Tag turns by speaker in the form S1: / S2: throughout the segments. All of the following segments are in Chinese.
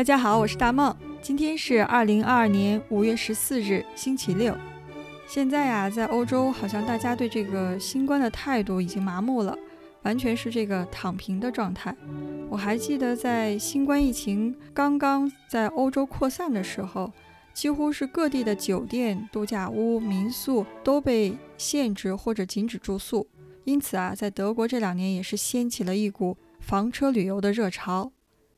S1: 大家好，我是大梦。今天是二零二二年五月十四日，星期六。现在呀，在欧洲，好像大家对这个新冠的态度已经麻木了，完全是这个躺平的状态。我还记得在新冠疫情刚刚在欧洲扩散的时候，几乎是各地的酒店、度假屋、民宿都被限制或者禁止住宿。因此啊，在德国这两年也是掀起了一股房车旅游的热潮。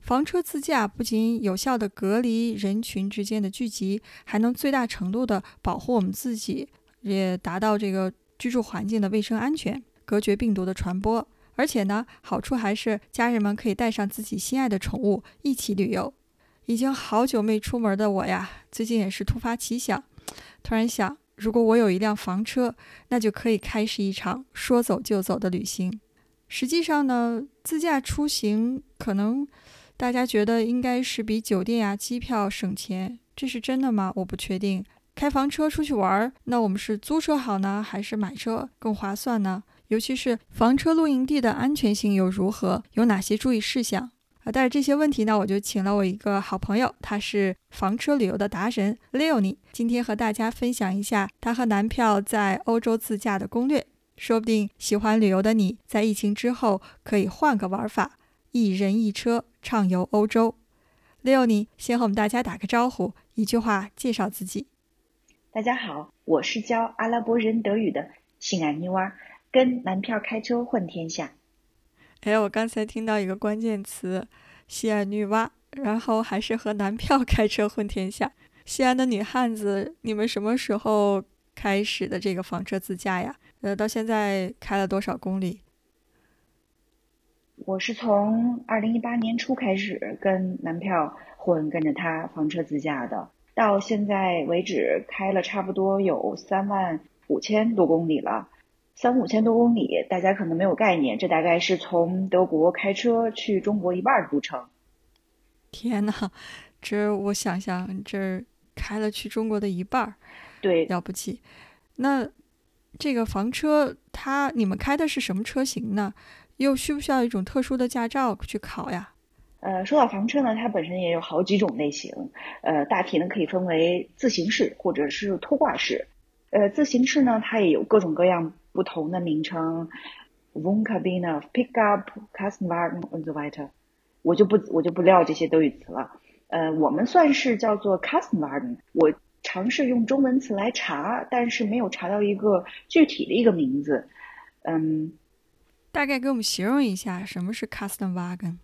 S1: 房车自驾不仅有效地隔离人群之间的聚集，还能最大程度地保护我们自己，也达到这个居住环境的卫生安全，隔绝病毒的传播。而且呢，好处还是家人们可以带上自己心爱的宠物一起旅游。已经好久没出门的我呀，最近也是突发奇想，突然想，如果我有一辆房车，那就可以开始一场说走就走的旅行。实际上呢，自驾出行可能。大家觉得应该是比酒店呀、机票省钱，这是真的吗？我不确定。开房车出去玩儿，那我们是租车好呢，还是买车更划算呢？尤其是房车露营地的安全性又如何？有哪些注意事项啊？带着这些问题呢，我就请了我一个好朋友，他是房车旅游的达人 Leonie，今天和大家分享一下他和男票在欧洲自驾的攻略。说不定喜欢旅游的你在疫情之后可以换个玩法。一人一车畅游欧洲，Leonie 先和我们大家打个招呼，一句话介绍自己。
S2: 大家好，我是教阿拉伯人德语的西安妮娃，跟男票开车混天下。
S1: 哎，我刚才听到一个关键词“西安女娃”，然后还是和男票开车混天下。西安的女汉子，你们什么时候开始的这个房车自驾呀？呃，到现在开了多少公里？
S2: 我是从二零一八年初开始跟男票混，跟着他房车自驾的，到现在为止开了差不多有三万五千多公里了。三五千多公里，大家可能没有概念，这大概是从德国开车去中国一半的路程。
S1: 天哪，这我想想，这开了去中国的一半儿，
S2: 对，
S1: 了不起。那这个房车，它你们开的是什么车型呢？又需不需要一种特殊的驾照去考呀？
S2: 呃，说到房车呢，它本身也有好几种类型，呃，大体呢可以分为自行式或者是拖挂式。呃，自行式呢，它也有各种各样不同的名称，Wohnkabine、Pickup、Kastenwagen und so weiter。我就不我就不撂这些德语词了。呃，我们算是叫做 Kastenwagen。我尝试用中文词来查，但是没有查到一个具体的一个名字。嗯。
S1: 大概给我们形容一下什么是 custom wagon。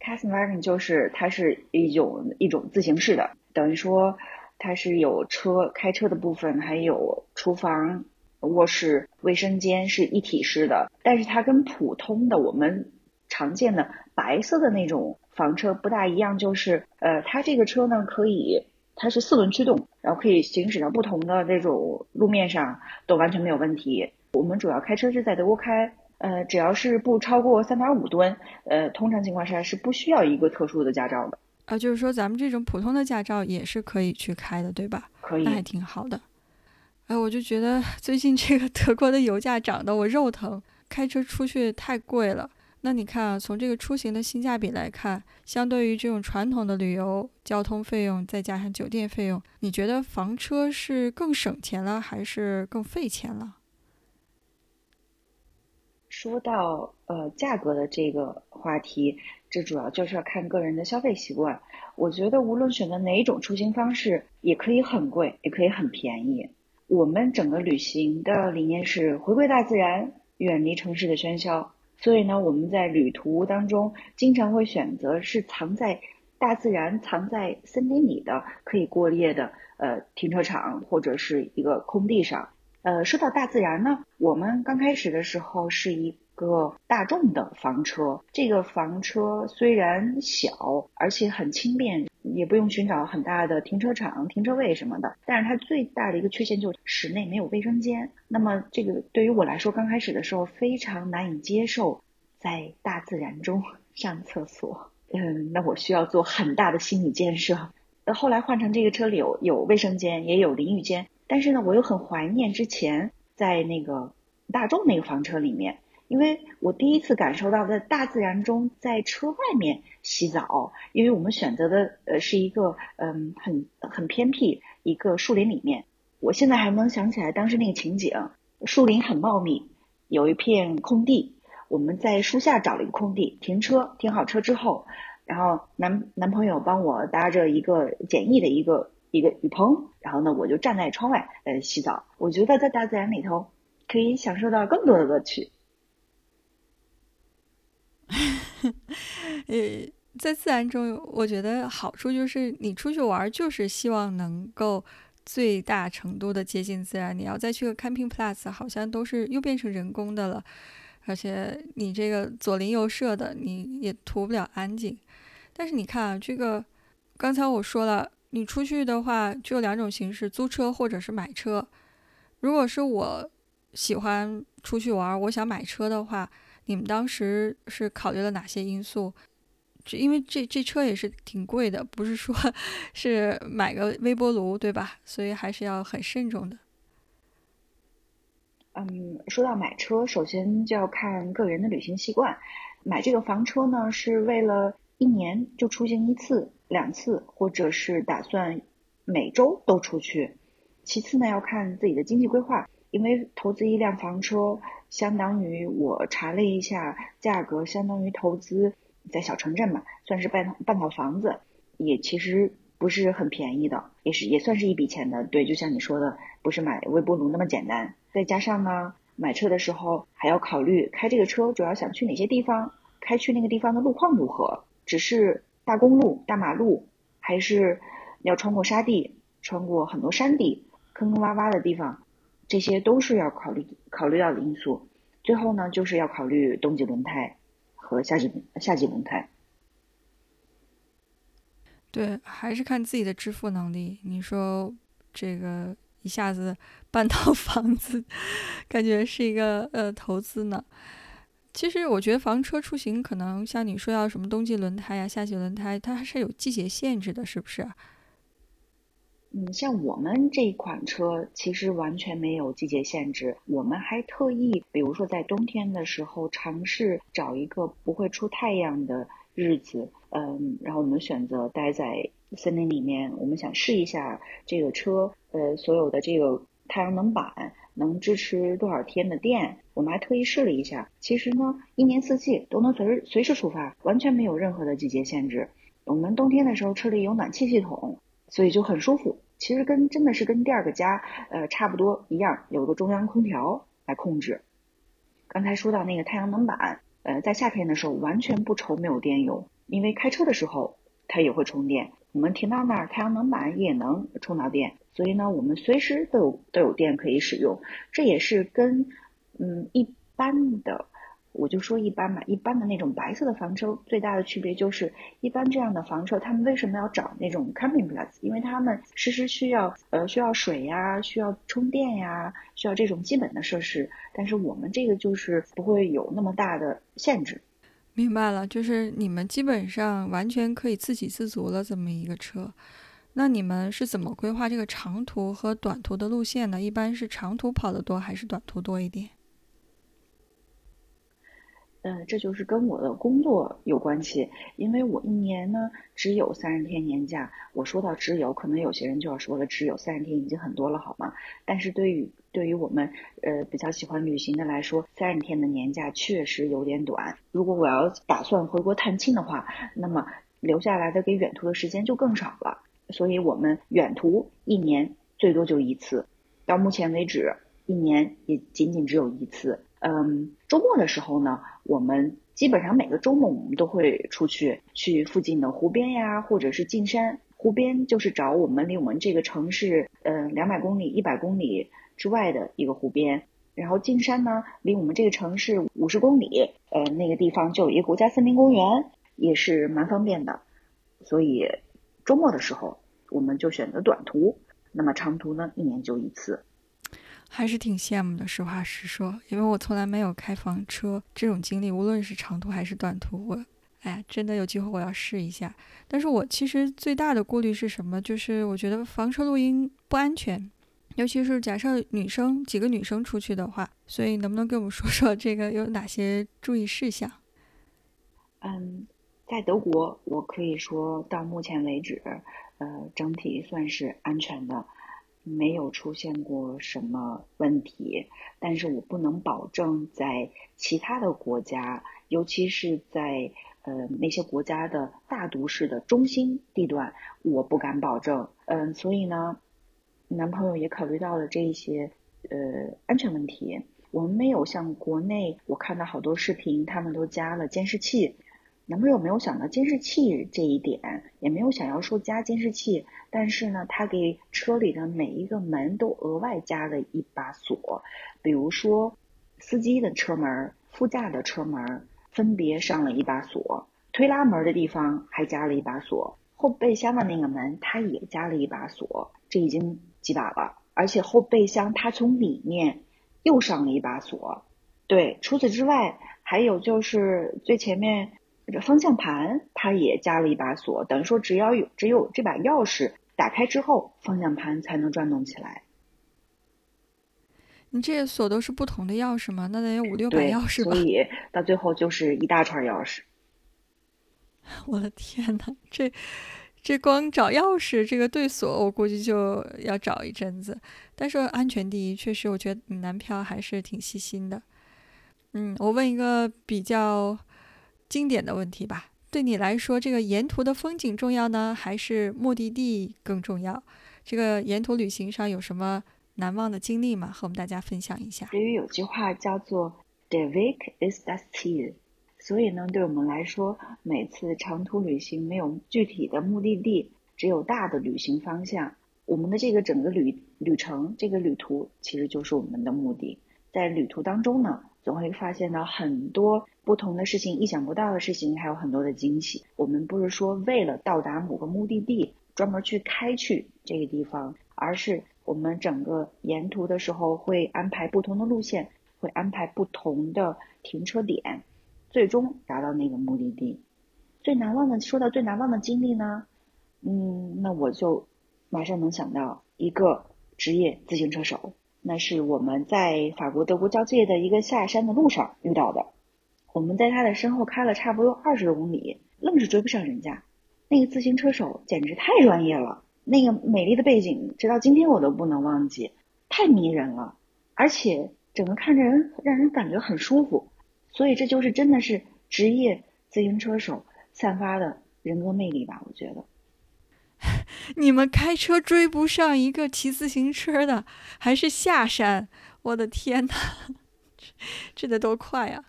S2: custom wagon 就是它是一种一种自行式的，等于说它是有车开车的部分，还有厨房、卧室、卫生间是一体式的。但是它跟普通的我们常见的白色的那种房车不大一样，就是呃，它这个车呢可以它是四轮驱动，然后可以行驶到不同的这种路面上都完全没有问题。我们主要开车是在德国开，呃，只要是不超过三点五吨，呃，通常情况下是不需要一个特殊的驾照的。
S1: 啊，就是说咱们这种普通的驾照也是可以去开的，对吧？
S2: 可以，
S1: 那还挺好的。哎，我就觉得最近这个德国的油价涨得我肉疼，开车出去太贵了。那你看啊，从这个出行的性价比来看，相对于这种传统的旅游交通费用，再加上酒店费用，你觉得房车是更省钱了，还是更费钱了？
S2: 说到呃价格的这个话题，这主要就是要看个人的消费习惯。我觉得无论选择哪一种出行方式，也可以很贵，也可以很便宜。我们整个旅行的理念是回归大自然，远离城市的喧嚣。所以呢，我们在旅途当中经常会选择是藏在大自然、藏在森林里的可以过夜的呃停车场或者是一个空地上。呃，说到大自然呢，我们刚开始的时候是一个大众的房车。这个房车虽然小，而且很轻便，也不用寻找很大的停车场、停车位什么的。但是它最大的一个缺陷就是室内没有卫生间。那么这个对于我来说，刚开始的时候非常难以接受，在大自然中 上厕所。嗯，那我需要做很大的心理建设。呃，后来换成这个车里有有卫生间，也有淋浴间。但是呢，我又很怀念之前在那个大众那个房车里面，因为我第一次感受到在大自然中，在车外面洗澡，因为我们选择的呃是一个嗯很很偏僻一个树林里面，我现在还能想起来当时那个情景，树林很茂密，有一片空地，我们在树下找了一个空地停车，停好车之后，然后男男朋友帮我搭着一个简易的一个一个雨棚，然后呢我就站在窗外呃洗澡，我觉得在大自然里头可以享受到更多的乐趣。
S1: 呃，在自然中，我觉得好处就是你出去玩，就是希望能够最大程度的接近自然。你要再去个 camping plus，好像都是又变成人工的了，而且你这个左邻右舍的，你也图不了安静。但是你看啊，这个刚才我说了，你出去的话就有两种形式：租车或者是买车。如果是我喜欢出去玩，我想买车的话。你们当时是考虑了哪些因素？这因为这这车也是挺贵的，不是说 是买个微波炉对吧？所以还是要很慎重的。
S2: 嗯，说到买车，首先就要看个人的旅行习惯。买这个房车呢，是为了一年就出行一次、两次，或者是打算每周都出去。其次呢，要看自己的经济规划，因为投资一辆房车。相当于我查了一下价格，相当于投资在小城镇嘛，算是半半套房子，也其实不是很便宜的，也是也算是一笔钱的。对，就像你说的，不是买微波炉那么简单。再加上呢，买车的时候还要考虑开这个车主要想去哪些地方，开去那个地方的路况如何，只是大公路、大马路，还是要穿过沙地、穿过很多山地、坑坑洼洼的地方。这些都是要考虑考虑到的因素。最后呢，就是要考虑冬季轮胎和夏季夏季轮胎。
S1: 对，还是看自己的支付能力。你说这个一下子半套房子，感觉是一个呃投资呢。其实我觉得房车出行可能像你说要什么冬季轮胎呀、夏季轮胎，它还是有季节限制的，是不是？
S2: 嗯，像我们这款车其实完全没有季节限制，我们还特意，比如说在冬天的时候尝试找一个不会出太阳的日子，嗯，然后我们选择待在森林里面，我们想试一下这个车，呃，所有的这个太阳能板能支持多少天的电，我们还特意试了一下。其实呢，一年四季都能随时随时出发，完全没有任何的季节限制。我们冬天的时候车里有暖气系统。所以就很舒服，其实跟真的是跟第二个家，呃，差不多一样，有个中央空调来控制。刚才说到那个太阳能板，呃，在夏天的时候完全不愁没有电用，因为开车的时候它也会充电，我们停到那儿，太阳能板也能充到电，所以呢，我们随时都有都有电可以使用。这也是跟嗯一般的。我就说一般吧，一般的那种白色的房车最大的区别就是，一般这样的房车，他们为什么要找那种 camping plus？因为他们时时需要呃需要水呀，需要充电呀，需要这种基本的设施。但是我们这个就是不会有那么大的限制。
S1: 明白了，就是你们基本上完全可以自给自足了这么一个车。那你们是怎么规划这个长途和短途的路线呢？一般是长途跑得多还是短途多一点？
S2: 嗯，这就是跟我的工作有关系，因为我一年呢只有三十天年假。我说到只有，可能有些人就要说了，只有三十天已经很多了，好吗？但是对于对于我们呃比较喜欢旅行的来说，三十天的年假确实有点短。如果我要打算回国探亲的话，那么留下来的给远途的时间就更少了。所以我们远途一年最多就一次，到目前为止，一年也仅仅只有一次。嗯，周末的时候呢，我们基本上每个周末我们都会出去，去附近的湖边呀，或者是进山。湖边就是找我们离我们这个城市，嗯，两百公里、一百公里之外的一个湖边。然后进山呢，离我们这个城市五十公里，呃，那个地方就有一个国家森林公园，也是蛮方便的。所以周末的时候，我们就选择短途。那么长途呢，一年就一次。
S1: 还是挺羡慕的，实话实说，因为我从来没有开房车这种经历，无论是长途还是短途，我，哎，真的有机会我要试一下。但是我其实最大的顾虑是什么？就是我觉得房车露营不安全，尤其是假设女生几个女生出去的话，所以能不能给我们说说这个有哪些注意事项？
S2: 嗯，在德国，我可以说到目前为止，呃，整体算是安全的，没有出现过什么问题。但是我不能保证在其他的国家，尤其是在呃那些国家的大都市的中心地段，我不敢保证。嗯，所以呢，男朋友也考虑到了这一些呃安全问题。我们没有像国内，我看到好多视频，他们都加了监视器。男朋友没有想到监视器这一点，也没有想要说加监视器，但是呢，他给车里的每一个门都额外加了一把锁，比如说司机的车门、副驾的车门分别上了一把锁，推拉门的地方还加了一把锁，后备箱的那个门他也加了一把锁，这已经几把了，而且后备箱他从里面又上了一把锁。对，除此之外，还有就是最前面。这方向盘它也加了一把锁，等于说只要有只有这把钥匙打开之后，方向盘才能转动起来。
S1: 你这些锁都是不同的钥匙吗？那得有五六把钥匙
S2: 吧？所以到最后就是一大串钥匙。
S1: 我的天哪，这这光找钥匙这个对锁，我估计就要找一阵子。但是安全第一，确实我觉得你男票还是挺细心的。嗯，我问一个比较。经典的问题吧，对你来说，这个沿途的风景重要呢，还是目的地更重要？这个沿途旅行上有什么难忘的经历吗？和我们大家分享一下。
S2: 由于有句话叫做 “Der Weg ist das Ziel”，所以呢，对我们来说，每次长途旅行没有具体的目的地，只有大的旅行方向，我们的这个整个旅旅程，这个旅途其实就是我们的目的。在旅途当中呢。总会发现到很多不同的事情，意想不到的事情，还有很多的惊喜。我们不是说为了到达某个目的地专门去开去这个地方，而是我们整个沿途的时候会安排不同的路线，会安排不同的停车点，最终达到那个目的地。最难忘的，说到最难忘的经历呢，嗯，那我就马上能想到一个职业自行车手。那是我们在法国德国交界的一个下山的路上遇到的，我们在他的身后开了差不多二十多公里，愣是追不上人家。那个自行车手简直太专业了，那个美丽的背景，直到今天我都不能忘记，太迷人了，而且整个看着人让人感觉很舒服。所以这就是真的是职业自行车手散发的人格魅力吧？我觉得。
S1: 你们开车追不上一个骑自行车的，还是下山？我的天哪，这得多快呀！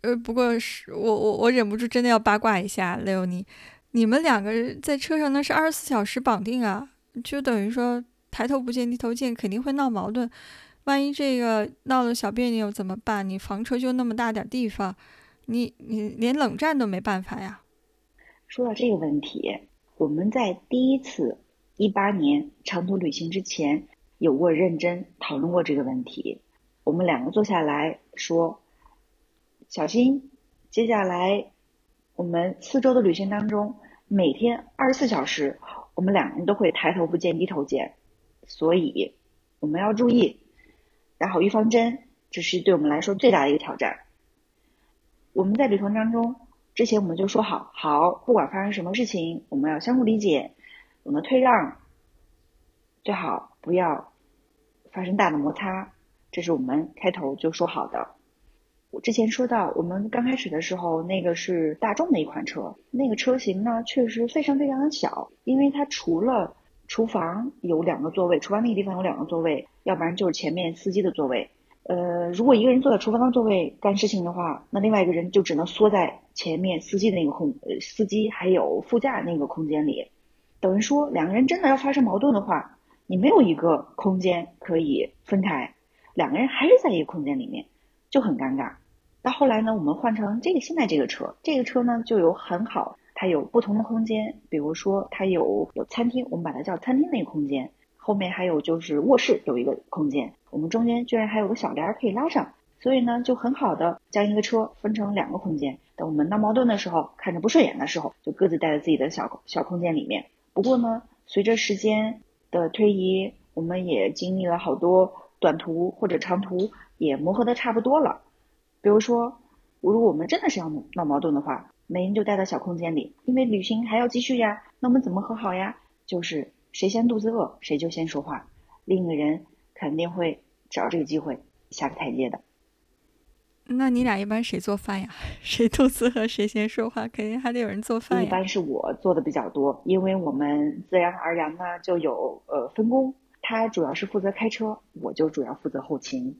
S1: 呃，不过是我我我忍不住真的要八卦一下，雷欧尼，你们两个人在车上那是二十四小时绑定啊，就等于说抬头不见低头见，肯定会闹矛盾。万一这个闹了小别扭怎么办？你房车就那么大点地方，你你连冷战都没办法呀。
S2: 说到这个问题。我们在第一次一八年长途旅行之前有过认真讨论过这个问题。我们两个坐下来说：“小新，接下来我们四周的旅行当中，每天二十四小时，我们两个人都会抬头不见低头见，所以我们要注意打好预防针，这是对我们来说最大的一个挑战。我们在旅途当中。”之前我们就说好，好，不管发生什么事情，我们要相互理解，懂得退让，最好不要发生大的摩擦，这是我们开头就说好的。我之前说到，我们刚开始的时候，那个是大众的一款车，那个车型呢确实非常非常的小，因为它除了厨房有两个座位，厨房那个地方有两个座位，要不然就是前面司机的座位。呃，如果一个人坐在厨房的座位干事情的话，那另外一个人就只能缩在前面司机的那个空，呃，司机还有副驾那个空间里。等于说，两个人真的要发生矛盾的话，你没有一个空间可以分开，两个人还是在一个空间里面，就很尴尬。到后来呢，我们换成这个现在这个车，这个车呢就有很好，它有不同的空间，比如说它有有餐厅，我们把它叫餐厅那个空间。后面还有就是卧室有一个空间，我们中间居然还有个小帘可以拉上，所以呢就很好的将一个车分成两个空间。等我们闹矛盾的时候，看着不顺眼的时候，就各自待在自己的小小空间里面。不过呢，随着时间的推移，我们也经历了好多短途或者长途，也磨合的差不多了。比如说，如果我们真的是要闹矛盾的话，每人就待在小空间里，因为旅行还要继续呀。那我们怎么和好呀？就是谁先肚子饿，谁就先说话，另一个人肯定会找这个机会下个台阶的。
S1: 那你俩一般谁做饭呀？谁肚子饿谁先说话，肯定还得有人做饭
S2: 一般是我做的比较多，因为我们自然而然呢就有呃分工，他主要是负责开车，我就主要负责后勤。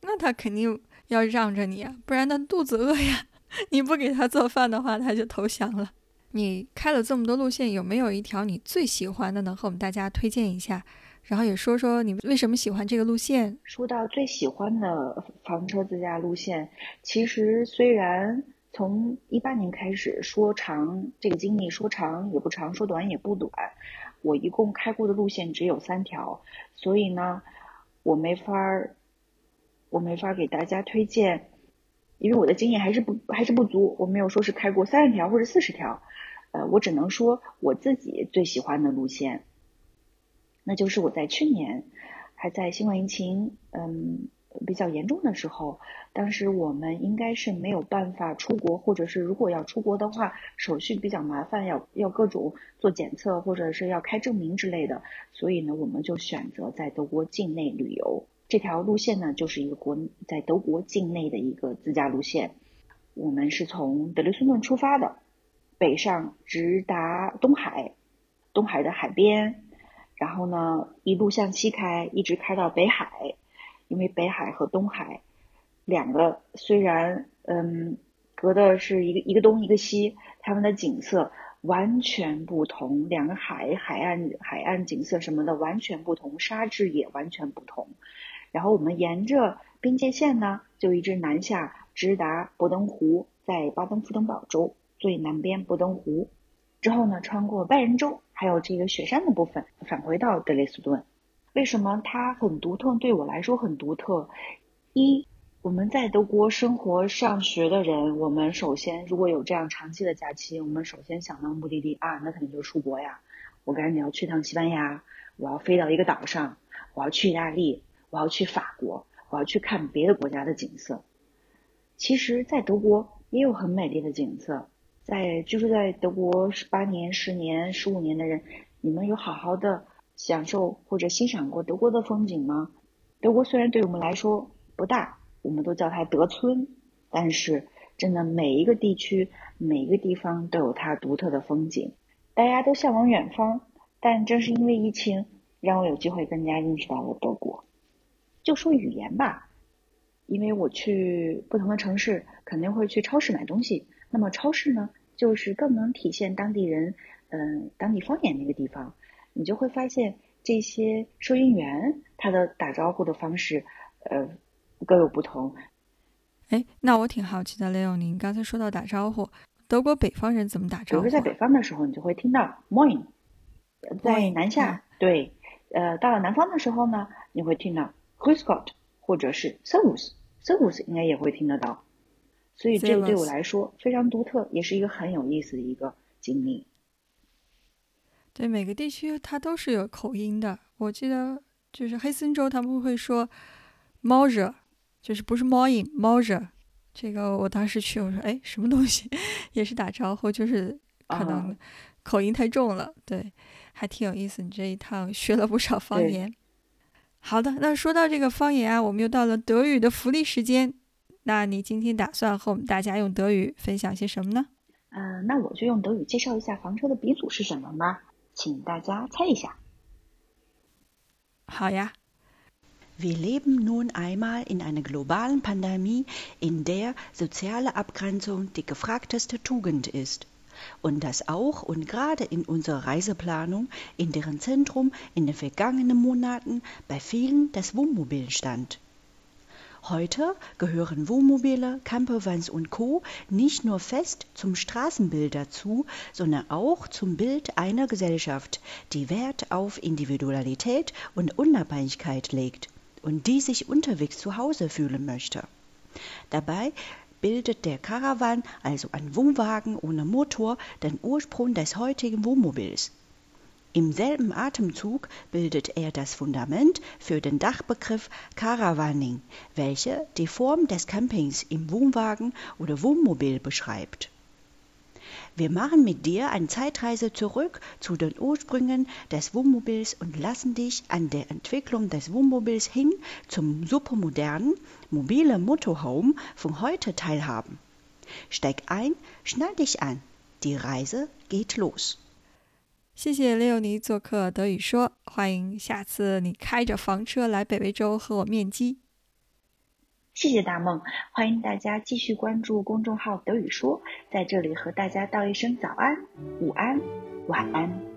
S1: 那他肯定要让着你啊，不然他肚子饿呀。你不给他做饭的话，他就投降了。你开了这么多路线，有没有一条你最喜欢的，能和我们大家推荐一下？然后也说说你为什么喜欢这个路线。
S2: 说到最喜欢的房车自驾路线，其实虽然从一八年开始说长这个经历说长也不长，说短也不短，我一共开过的路线只有三条，所以呢，我没法儿，我没法给大家推荐，因为我的经验还是不还是不足，我没有说是开过三十条或者四十条，呃，我只能说我自己最喜欢的路线。那就是我在去年还在新冠疫情嗯比较严重的时候，当时我们应该是没有办法出国，或者是如果要出国的话，手续比较麻烦，要要各种做检测，或者是要开证明之类的，所以呢，我们就选择在德国境内旅游。这条路线呢，就是一个国在德国境内的一个自驾路线。我们是从德累斯顿出发的，北上直达东海，东海的海边。然后呢，一路向西开，一直开到北海，因为北海和东海两个虽然嗯隔的是一个一个东一个西，它们的景色完全不同，两个海海岸海岸景色什么的完全不同，沙质也完全不同。然后我们沿着边界线呢，就一直南下，直达博登湖，在巴登符登堡州最南边博登湖。之后呢，穿过拜仁州，还有这个雪山的部分，返回到德累斯顿。为什么它很独特？对我来说很独特。一，我们在德国生活、上学的人，我们首先如果有这样长期的假期，我们首先想到目的地啊，那肯定就是出国呀。我赶紧要去趟西班牙，我要飞到一个岛上，我要去意大利，我要去法国，我要去看别的国家的景色。其实，在德国也有很美丽的景色。在居住在德国十八年、十年、十五年的人，你们有好好的享受或者欣赏过德国的风景吗？德国虽然对我们来说不大，我们都叫它德村，但是真的每一个地区、每一个地方都有它独特的风景。大家都向往远方，但正是因为疫情，让我有机会更加认识到了德国。就说语言吧，因为我去不同的城市，肯定会去超市买东西。那么超市呢，就是更能体现当地人，嗯，当地方言那个地方，你就会发现这些收银员他的打招呼的方式，呃，各有不同。
S1: 哎，那我挺好奇的，Leo，您刚才说到打招呼，德国北方人怎么打招呼？
S2: 比如在北方的时候，你就会听到 morning，在南下，对，呃，到了南方的时候呢，你会听到 Grüß Gott，或者是 Servus，Servus 应该也会听得到。所以这个对我来说非常独特，也是一个很有意思的一个经历。
S1: 对每个地区它都是有口音的。我记得就是黑森州他们会说猫热，就是不是猫音猫热。这个我当时去我说哎什么东西，也是打招呼，就是可能口音太重了。对，还挺有意思。你这一趟学了不少方言。好的，那说到这个方言啊，我们又到了德语的福利时间。那你今天打算和我们大家用德语分享些什么呢？
S2: 嗯，那我就用德语介绍一下房车的鼻祖是什么吧，请大家猜一下。
S1: 好呀。
S3: Wir leben nun einmal in einer globalen Pandemie, in der soziale Abgrenzung die gefragteste Tugend ist. Und das auch und gerade in unserer Reiseplanung, in deren Zentrum in den vergangenen Monaten bei vielen das Wohnmobil stand. Heute gehören Wohnmobile, Campervans und Co. nicht nur fest zum Straßenbild dazu, sondern auch zum Bild einer Gesellschaft, die Wert auf Individualität und Unabhängigkeit legt und die sich unterwegs zu Hause fühlen möchte. Dabei bildet der Caravan, also ein Wohnwagen ohne Motor, den Ursprung des heutigen Wohnmobils. Im selben Atemzug bildet er das Fundament für den Dachbegriff Caravaning, welcher die Form des Campings im Wohnwagen oder Wohnmobil beschreibt. Wir machen mit dir eine Zeitreise zurück zu den Ursprüngen des Wohnmobils und lassen dich an der Entwicklung des Wohnmobils hin zum supermodernen, mobilen Motorhome von heute teilhaben. Steig ein, schnall dich an, die Reise geht los.
S1: 谢谢利用尼做客德语说欢迎下次你开着房车来北威州和我面基。
S2: 谢谢大梦欢迎大家继续关注公众号德语说在这里和大家道一声早安午安晚安。